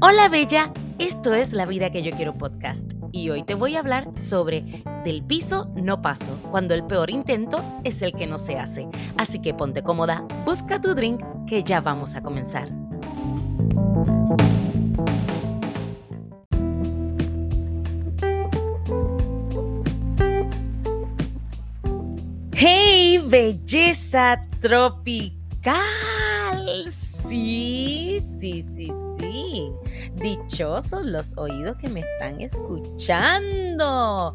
Hola Bella, esto es La Vida que yo quiero podcast y hoy te voy a hablar sobre del piso no paso, cuando el peor intento es el que no se hace. Así que ponte cómoda, busca tu drink que ya vamos a comenzar. ¡Hey, belleza tropical! Sí. Dichosos los oídos que me están escuchando.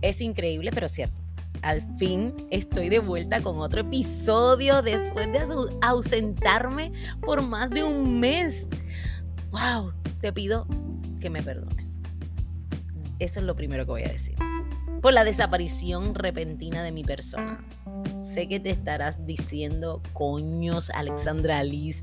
Es increíble, pero cierto. Al fin estoy de vuelta con otro episodio después de ausentarme por más de un mes. ¡Wow! Te pido que me perdones. Eso es lo primero que voy a decir. Por la desaparición repentina de mi persona. Sé que te estarás diciendo, coños, Alexandra Liz,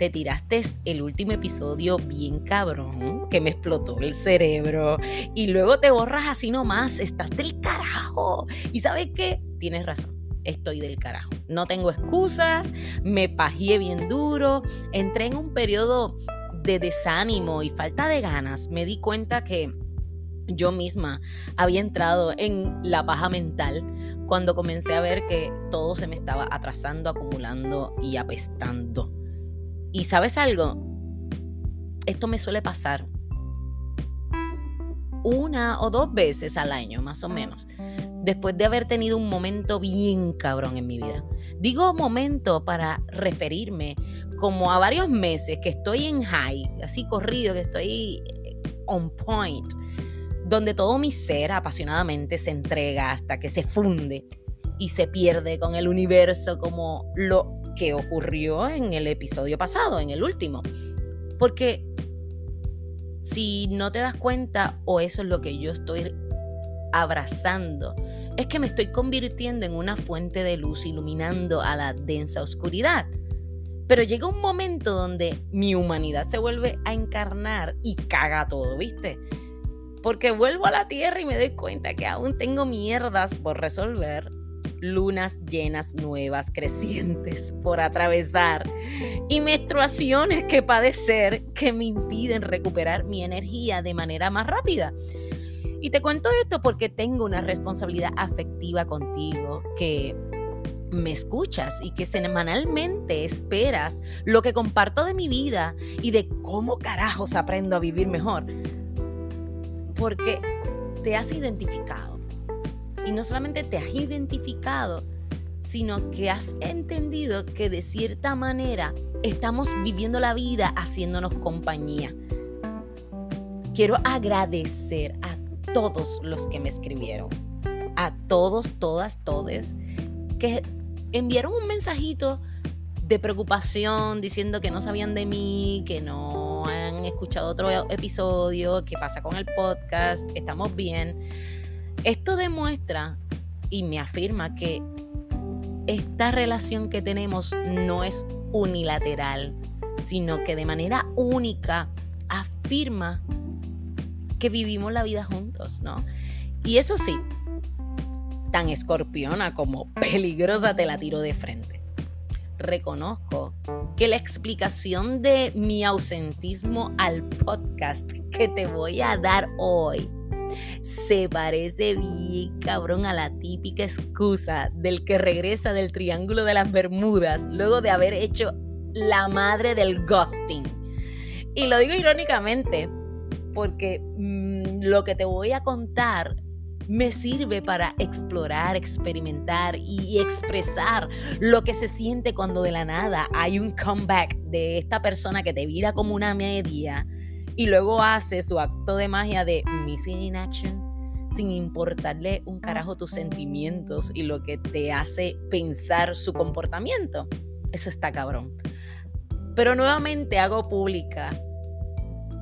te tiraste el último episodio bien cabrón, que me explotó el cerebro, y luego te borras así nomás, estás del carajo. ¿Y sabes qué? Tienes razón. Estoy del carajo. No tengo excusas, me pajié bien duro, entré en un periodo de desánimo y falta de ganas. Me di cuenta que yo misma había entrado en la paja mental cuando comencé a ver que todo se me estaba atrasando, acumulando y apestando. Y sabes algo, esto me suele pasar una o dos veces al año, más o menos, después de haber tenido un momento bien cabrón en mi vida. Digo momento para referirme como a varios meses que estoy en high, así corrido, que estoy on point, donde todo mi ser apasionadamente se entrega hasta que se funde y se pierde con el universo como lo que ocurrió en el episodio pasado, en el último. Porque si no te das cuenta, o eso es lo que yo estoy abrazando, es que me estoy convirtiendo en una fuente de luz iluminando a la densa oscuridad. Pero llega un momento donde mi humanidad se vuelve a encarnar y caga todo, ¿viste? Porque vuelvo a la tierra y me doy cuenta que aún tengo mierdas por resolver lunas llenas nuevas, crecientes por atravesar y menstruaciones que padecer que me impiden recuperar mi energía de manera más rápida. Y te cuento esto porque tengo una responsabilidad afectiva contigo que me escuchas y que semanalmente esperas lo que comparto de mi vida y de cómo carajos aprendo a vivir mejor. Porque te has identificado y no solamente te has identificado, sino que has entendido que de cierta manera estamos viviendo la vida haciéndonos compañía. Quiero agradecer a todos los que me escribieron, a todos, todas, todes, que enviaron un mensajito de preocupación diciendo que no sabían de mí, que no han escuchado otro episodio, qué pasa con el podcast, estamos bien. Esto demuestra y me afirma que esta relación que tenemos no es unilateral, sino que de manera única afirma que vivimos la vida juntos, ¿no? Y eso sí, tan escorpiona como peligrosa te la tiro de frente. Reconozco que la explicación de mi ausentismo al podcast que te voy a dar hoy se parece bien cabrón a la típica excusa del que regresa del Triángulo de las Bermudas luego de haber hecho la madre del ghosting. Y lo digo irónicamente porque mm, lo que te voy a contar me sirve para explorar, experimentar y expresar lo que se siente cuando de la nada hay un comeback de esta persona que te vira como una media y luego hace su acto de magia de missing in action sin importarle un carajo tus sentimientos y lo que te hace pensar su comportamiento. Eso está cabrón. Pero nuevamente hago pública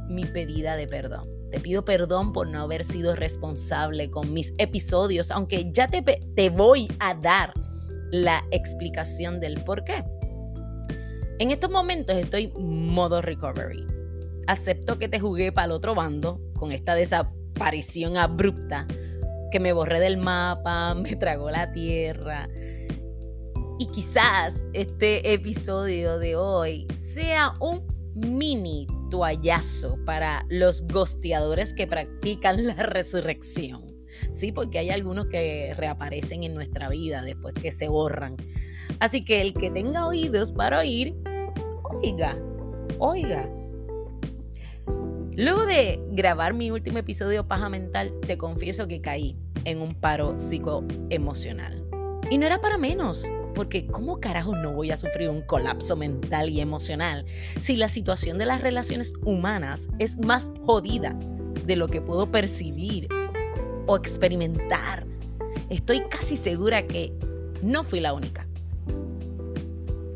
mi pedida de perdón. Te pido perdón por no haber sido responsable con mis episodios, aunque ya te, voy a dar la explicación del por qué. En estos momentos estoy modo recovery acepto que te jugué para el otro bando con esta desaparición abrupta que me borré del mapa, me tragó la tierra. Y quizás este episodio de hoy sea un mini toallazo para los gosteadores que practican la resurrección. Sí, porque hay algunos que reaparecen en nuestra vida después que se borran. Así que el que tenga oídos para oír, oiga, oiga. Luego de grabar mi último episodio Paja Mental, te confieso que caí en un paro psicoemocional. Y no era para menos, porque ¿cómo carajo no voy a sufrir un colapso mental y emocional si la situación de las relaciones humanas es más jodida de lo que puedo percibir o experimentar? Estoy casi segura que no fui la única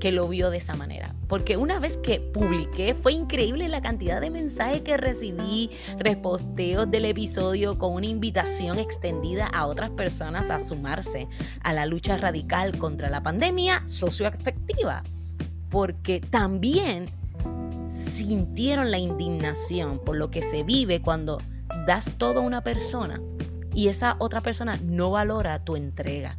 que lo vio de esa manera. Porque una vez que publiqué, fue increíble la cantidad de mensajes que recibí, reposteos del episodio con una invitación extendida a otras personas a sumarse a la lucha radical contra la pandemia socioafectiva. Porque también sintieron la indignación por lo que se vive cuando das todo a una persona y esa otra persona no valora tu entrega.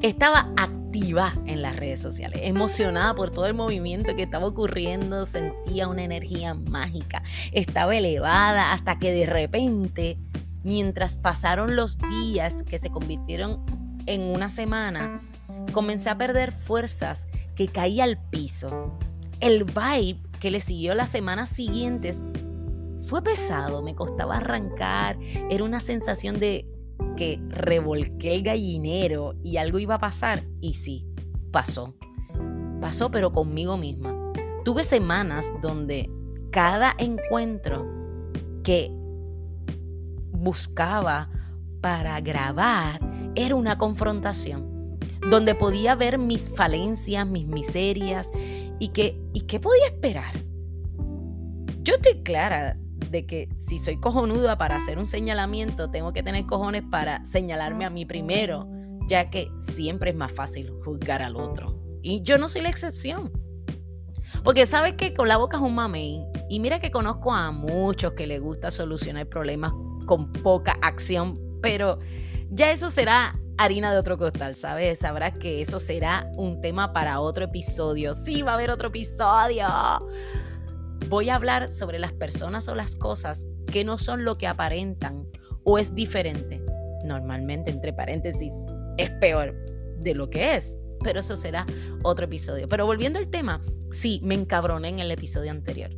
Estaba activa en las redes sociales, emocionada por todo el movimiento que estaba ocurriendo, sentía una energía mágica, estaba elevada hasta que de repente, mientras pasaron los días que se convirtieron en una semana, comencé a perder fuerzas que caía al piso. El vibe que le siguió las semanas siguientes fue pesado, me costaba arrancar, era una sensación de que revolqué el gallinero y algo iba a pasar. Y sí, pasó. Pasó, pero conmigo misma. Tuve semanas donde cada encuentro que buscaba para grabar era una confrontación, donde podía ver mis falencias, mis miserias y que, ¿y qué podía esperar? Yo estoy clara de que si soy cojonuda para hacer un señalamiento, tengo que tener cojones para señalarme a mí primero, ya que siempre es más fácil juzgar al otro. Y yo no soy la excepción. Porque sabes que con la boca es un mamey. Y mira que conozco a muchos que les gusta solucionar problemas con poca acción, pero ya eso será harina de otro costal, ¿sabes? Sabrás que eso será un tema para otro episodio. Sí, va a haber otro episodio voy a hablar sobre las personas o las cosas que no son lo que aparentan o es diferente. Normalmente, entre paréntesis, es peor de lo que es. Pero eso será otro episodio. Pero volviendo al tema, sí, me encabroné en el episodio anterior.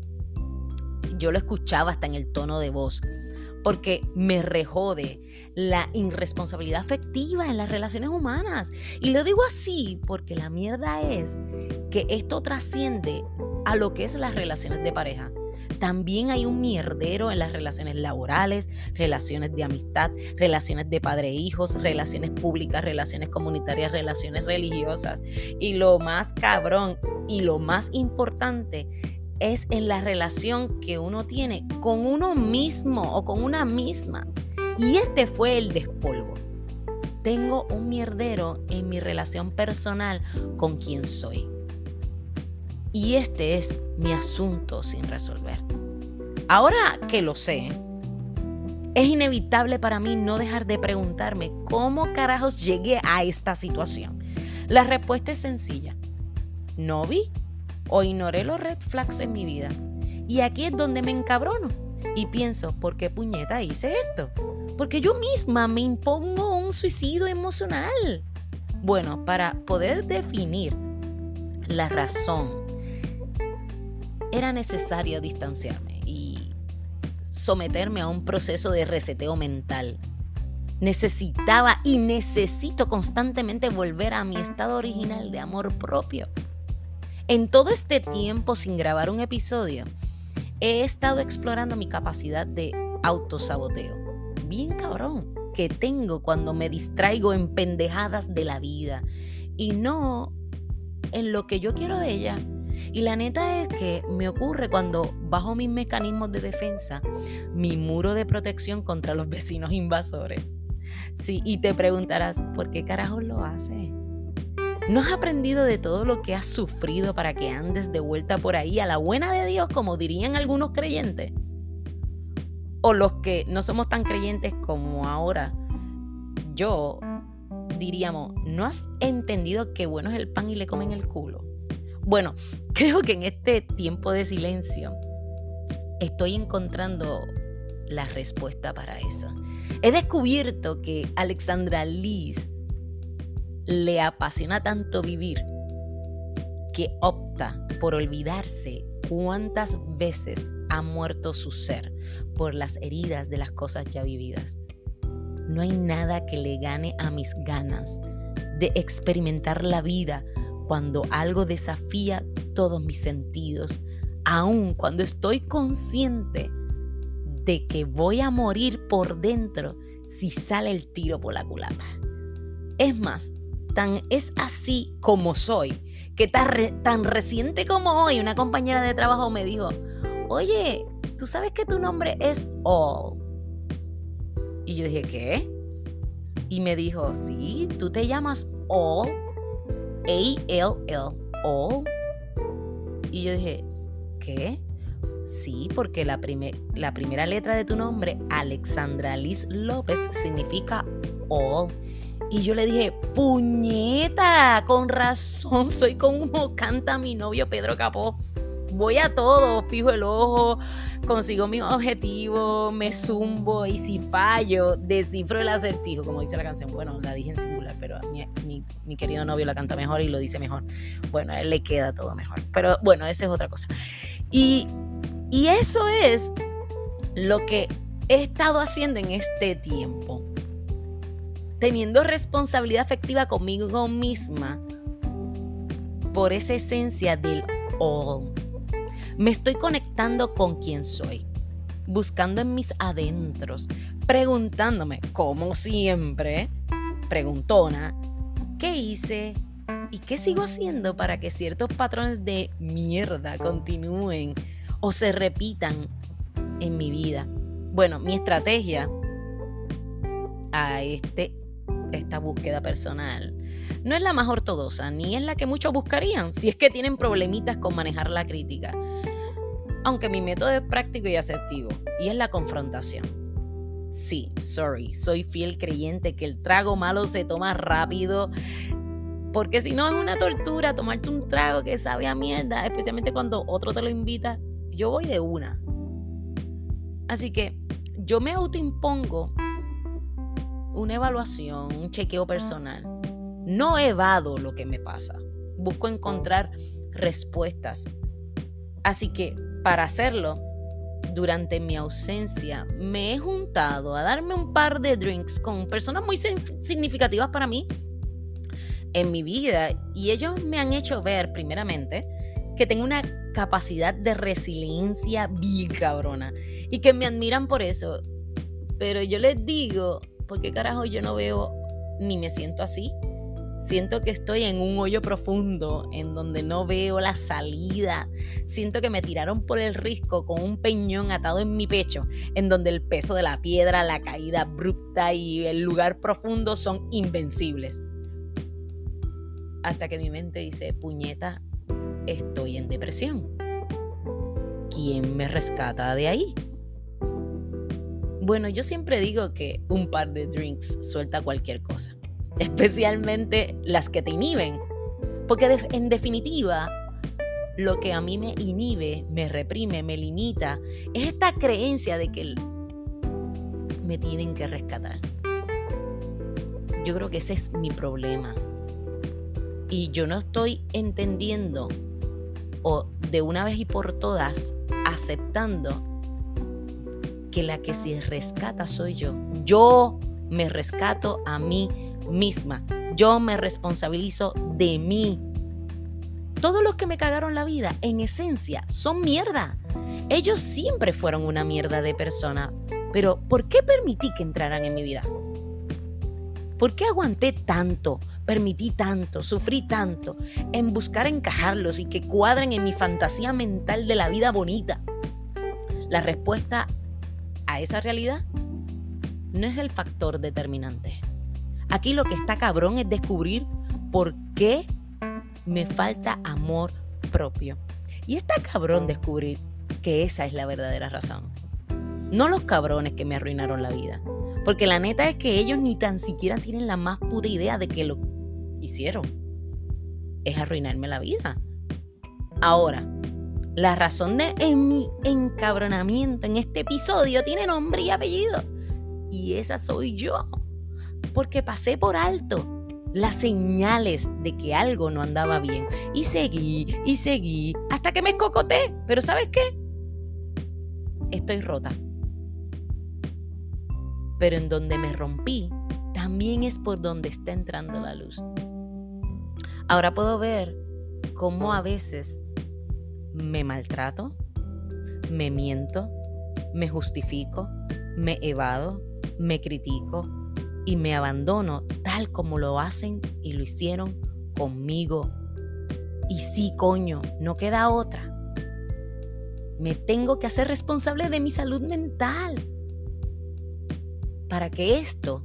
Yo lo escuchaba hasta en el tono de voz porque me rejode la irresponsabilidad afectiva en las relaciones humanas. Y lo digo así porque la mierda es que esto trasciende a lo que es las relaciones de pareja. También hay un mierdero en las relaciones laborales, relaciones de amistad, relaciones de padre e hijos, relaciones públicas, relaciones comunitarias, relaciones religiosas. Y lo más cabrón y lo más importante es en la relación que uno tiene con uno mismo o con una misma. Y este fue el despolvo. Tengo un mierdero en mi relación personal con quien soy. Y este es mi asunto sin resolver. Ahora que lo sé, es inevitable para mí no dejar de preguntarme cómo carajos llegué a esta situación. La respuesta es sencilla. No vi o ignoré los red flags en mi vida. Y aquí es donde me encabrono y pienso, ¿por qué puñeta hice esto? Porque yo misma me impongo un suicidio emocional. Bueno, para poder definir la razón era necesario distanciarme y someterme a un proceso de reseteo mental. Necesitaba y necesito constantemente volver a mi estado original de amor propio. En todo este tiempo sin grabar un episodio, he estado explorando mi capacidad de autosaboteo. Bien cabrón que tengo cuando me distraigo en pendejadas de la vida y no en lo que yo quiero de ella y la neta es que me ocurre cuando bajo mis mecanismos de defensa, mi muro de protección contra los vecinos invasores. Sí, y te preguntarás, ¿por qué carajos lo hace? ¿No has aprendido de todo lo que has sufrido para que andes de vuelta por ahí a la buena de Dios, como dirían algunos creyentes? O los que no somos tan creyentes como ahora. Yo diríamos, ¿no has entendido que bueno es el pan y le comen el culo? Bueno, creo que en este tiempo de silencio estoy encontrando la respuesta para eso. He descubierto que Alexandra Liz le apasiona tanto vivir que opta por olvidarse cuántas veces ha muerto su ser por las heridas de las cosas ya vividas. No hay nada que le gane a mis ganas de experimentar la vida cuando algo desafía todos mis sentidos, aun cuando estoy consciente de que voy a morir por dentro si sale el tiro por la culata. Es más, tan es así como soy, que tan, tan reciente como hoy una compañera de trabajo me dijo, oye, ¿tú sabes que tu nombre es All? Y yo dije, ¿qué? Y me dijo, sí, tú te llamas All, A-L-L, All. Y yo dije, ¿qué? Sí, porque la, la primera letra de tu nombre, Alexandra Liz López, significa All. Y yo le dije, puñeta, con razón, soy como canta mi novio Pedro Capó. Voy a todo, fijo el ojo, consigo mi objetivo, me zumbo y si fallo, descifro el acertijo, como dice la canción. Bueno, la dije en singular, pero mi, mi, querido novio la canta mejor y lo dice mejor. Bueno, a él le queda todo mejor. Pero bueno, esa es otra cosa. Y, y eso es lo que he estado haciendo en este tiempo teniendo responsabilidad afectiva conmigo misma por esa esencia del all. Me estoy conectando con quien soy, buscando en mis adentros, preguntándome, como siempre, preguntona, ¿qué hice? ¿Y qué sigo haciendo para que ciertos patrones de mierda continúen o se repitan en mi vida? Bueno, mi estrategia a este esta búsqueda personal no es la más ortodoxa, ni es la que muchos buscarían, si es que tienen problemitas con manejar la crítica. Aunque mi método es práctico y asertivo, y es la confrontación. Sí, sorry, soy fiel creyente que el trago malo se toma rápido, porque si no es una tortura tomarte un trago que sabe a mierda, especialmente cuando otro te lo invita. Yo voy de una. Así que yo me autoimpongo una evaluación, un chequeo personal. No evado lo que me pasa. Busco encontrar respuestas. Así que para hacerlo, durante mi ausencia, me he juntado a darme un par de drinks con personas muy significativas para mí en mi vida y ellos me han hecho ver, primeramente, que tengo una capacidad de resiliencia bien cabrona y que me admiran por eso. Pero yo les digo, ¿por qué carajo yo no veo ni me siento así? Siento que estoy en un hoyo profundo en donde no veo la salida. Siento que me tiraron por el risco con un peñón atado en mi pecho, en donde el peso de la piedra, la caída abrupta y el lugar profundo son invencibles. Hasta que mi mente dice, puñeta, estoy en depresión. ¿Quién me rescata de ahí? Bueno, yo siempre digo que un par de drinks suelta cualquier cosa, especialmente las que te inhiben, porque en definitiva, lo que a mí me inhibe, me reprime, me limita, es esta creencia de que me tienen que rescatar. Yo creo que ese es mi problema. Y yo no estoy entendiendo o de una vez y por todas aceptando que la que se rescata soy yo. Yo me rescato a mí misma. Yo me responsabilizo de mí. Todos los que me cagaron la vida, en esencia, son mierda. Ellos siempre fueron una mierda de persona. Pero ¿por qué permití que entraran en mi vida? ¿Por qué aguanté tanto? Permití tanto, sufrí tanto en buscar encajarlos y que cuadren en mi fantasía mental de la vida bonita. La respuesta a esa realidad no es el factor determinante. Aquí lo que está cabrón es descubrir por qué me falta amor propio. Y está cabrón descubrir que esa es la verdadera razón. No los cabrones que me arruinaron la vida. Porque la neta es que ellos ni tan siquiera tienen la más puta idea de que lo hicieron. Es arruinarme la vida. Ahora, La razón de mi encabronamiento en este episodio tiene nombre y apellido. Y esa soy yo. Porque pasé por alto las señales de que algo no andaba bien. Y seguí, y seguí, hasta que me escocoté. Pero ¿sabes qué? Estoy rota. Pero en donde me rompí, también es por donde está entrando la luz. Ahora puedo ver cómo a veces me maltrato, me miento, me justifico, me evado, me critico y me abandono tal como lo hacen y lo hicieron conmigo. Y sí, coño, no queda otra. Me tengo que hacer responsable de mi salud mental para que esto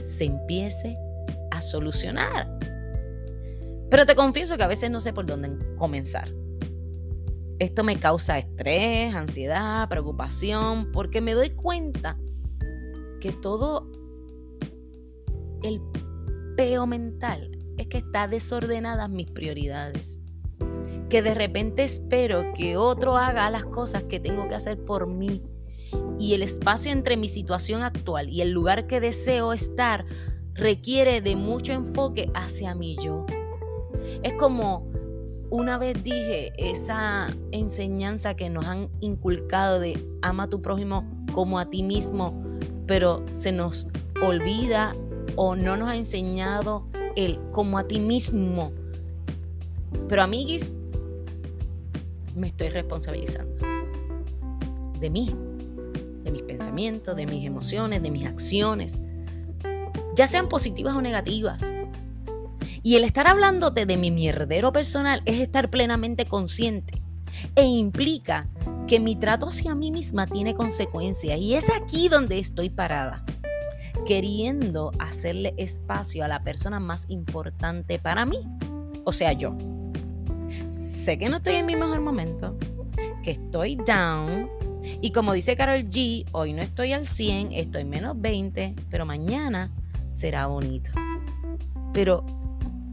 se empiece a solucionar. Pero te confieso que a veces no sé por dónde comenzar. Esto me causa estrés, ansiedad, preocupación, porque me doy cuenta que todo el peo mental es que está desordenadas mis prioridades. Que de repente espero que otro haga las cosas que tengo que hacer por mí. Y el espacio entre mi situación actual y el lugar que deseo estar requiere de mucho enfoque hacia mí yo. Es como una vez dije esa enseñanza que nos han inculcado de ama a tu prójimo como a ti mismo, pero se nos olvida o no nos ha enseñado el como a ti mismo. Pero amiguis, me estoy responsabilizando de mí, de mis pensamientos, de mis emociones, de mis acciones, ya sean positivas o negativas. Y el estar hablándote de mi mierdero personal es estar plenamente consciente e implica que mi trato hacia mí misma tiene consecuencias y es aquí donde estoy parada, queriendo hacerle espacio a la persona más importante para mí, o sea, yo. Sé que no estoy en mi mejor momento, que estoy down y como dice Carol G, hoy no estoy al 100, estoy menos 20, pero mañana será bonito. Pero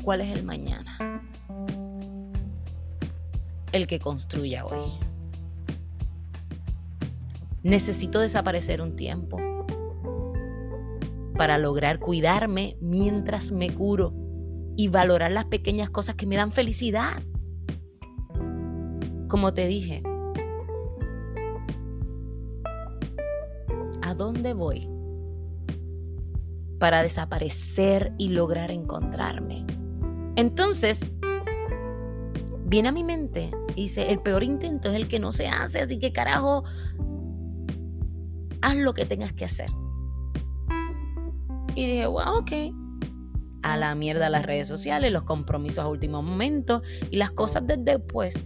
cuál es el mañana. El que construya hoy. Necesito desaparecer un tiempo para lograr cuidarme mientras me curo y valorar las pequeñas cosas que me dan felicidad. Como te dije, ¿a dónde voy? Para desaparecer y lograr encontrarme. Entonces, viene a mi mente y dice, el peor intento es el que no se hace, así que carajo, haz lo que tengas que hacer. Y dije, wow, ok. A la mierda las redes sociales, los compromisos a último momento y las cosas desde después.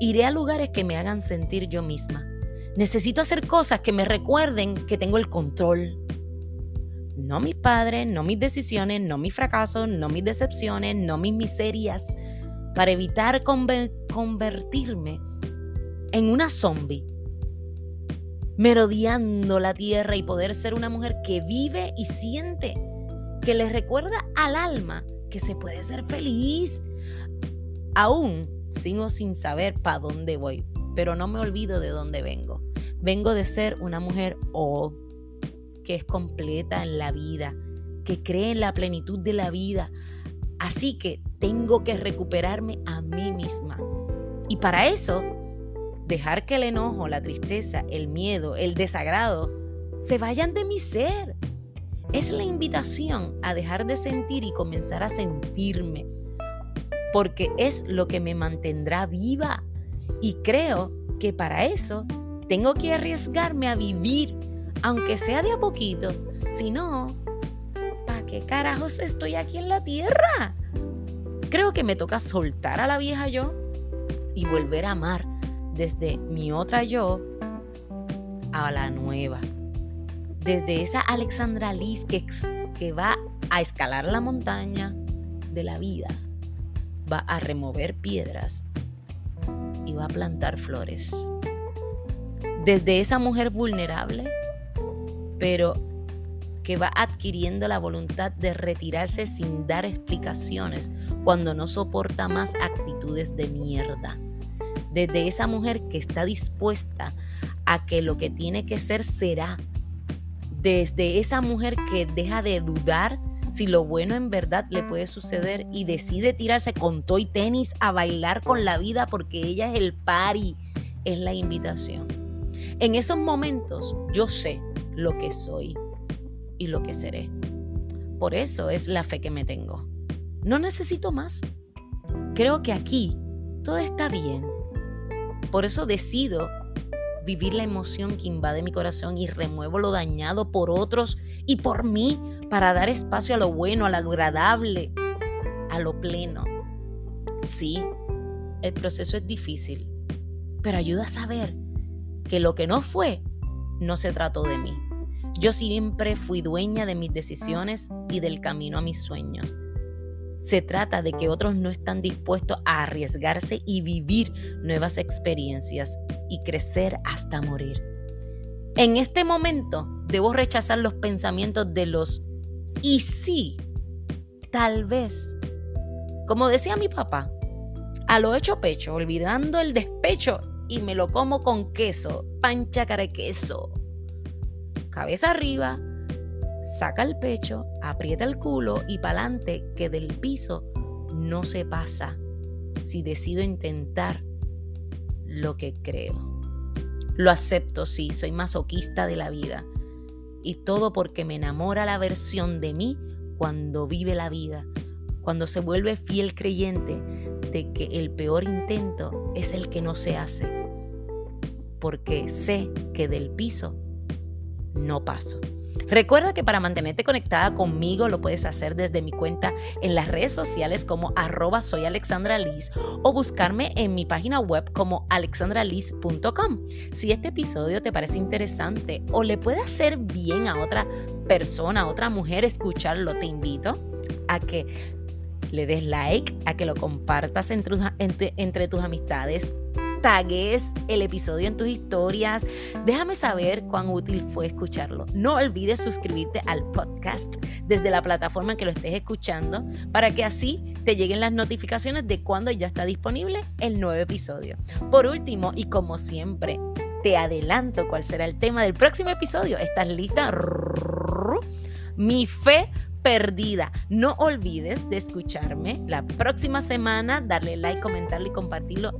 Iré a lugares que me hagan sentir yo misma. Necesito hacer cosas que me recuerden que tengo el control, no mis padres, no mis decisiones, no mis fracasos, no mis decepciones, no mis miserias, para evitar convertirme en una zombie, merodeando la tierra y poder ser una mujer que vive y siente, que le recuerda al alma que se puede ser feliz, aún sigo sin saber para dónde voy, pero no me olvido de dónde vengo. Vengo de ser una mujer old que es completa en la vida, que cree en la plenitud de la vida. Así que tengo que recuperarme a mí misma. Y para eso, dejar que el enojo, la tristeza, el miedo, el desagrado se vayan de mi ser. Es la invitación a dejar de sentir y comenzar a sentirme, porque es lo que me mantendrá viva. Y creo que para eso tengo que arriesgarme a vivir aunque sea de a poquito. Si no, ¿para qué carajos estoy aquí en la tierra? Creo que me toca soltar a la vieja yo y volver a amar desde mi otra yo a la nueva. Desde esa Alexandra Liz que, que va a escalar la montaña de la vida, va a remover piedras y va a plantar flores. Desde esa mujer vulnerable pero que va adquiriendo la voluntad de retirarse sin dar explicaciones cuando no soporta más actitudes de mierda. Desde esa mujer que está dispuesta a que lo que tiene que ser será. Desde esa mujer que deja de dudar si lo bueno en verdad le puede suceder y decide tirarse con toy tenis a bailar con la vida porque ella es el pari, es la invitación. En esos momentos yo sé lo que soy y lo que seré. Por eso es la fe que me tengo. No necesito más. Creo que aquí todo está bien. Por eso decido vivir la emoción que invade mi corazón y remuevo lo dañado por otros y por mí para dar espacio a lo bueno, a lo agradable, a lo pleno. Sí, el proceso es difícil, pero ayuda a saber que lo que no fue no se trató de mí. Yo siempre fui dueña de mis decisiones y del camino a mis sueños. Se trata de que otros no están dispuestos a arriesgarse y vivir nuevas experiencias y crecer hasta morir. En este momento debo rechazar los pensamientos de los y sí, tal vez. Como decía mi papá, a lo hecho pecho, olvidando el despecho y me lo como con queso, pancha cara queso. Cabeza arriba, saca el pecho, aprieta el culo y pa'lante que del piso no se pasa si decido intentar lo que creo. Lo acepto, sí, soy masoquista de la vida. Y todo porque me enamora la versión de mí cuando vive la vida, cuando se vuelve fiel creyente de que el peor intento es el que no se hace, porque sé que del piso no paso. Recuerda que para mantenerte conectada conmigo lo puedes hacer desde mi cuenta en las redes sociales como arroba soy o buscarme en mi página web como alexandraliz.com. Si este episodio te parece interesante o le puede hacer bien a otra persona, a otra mujer escucharlo, te invito a que le des like, a que lo compartas entre tus amistades tagues el episodio en tus historias. Déjame saber cuán útil fue escucharlo. No olvides suscribirte al podcast desde la plataforma en que lo estés escuchando para que así te lleguen las notificaciones de cuando ya está disponible el nuevo episodio. Por último, y como siempre, te adelanto cuál será el tema del próximo episodio. ¿Estás lista? Mi fe perdida. No olvides de escucharme la próxima semana, darle like, comentarlo y compartirlo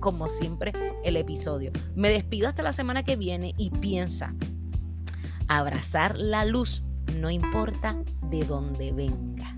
como siempre, el episodio. Me despido hasta la semana que viene y piensa, abrazar la luz no importa de dónde venga.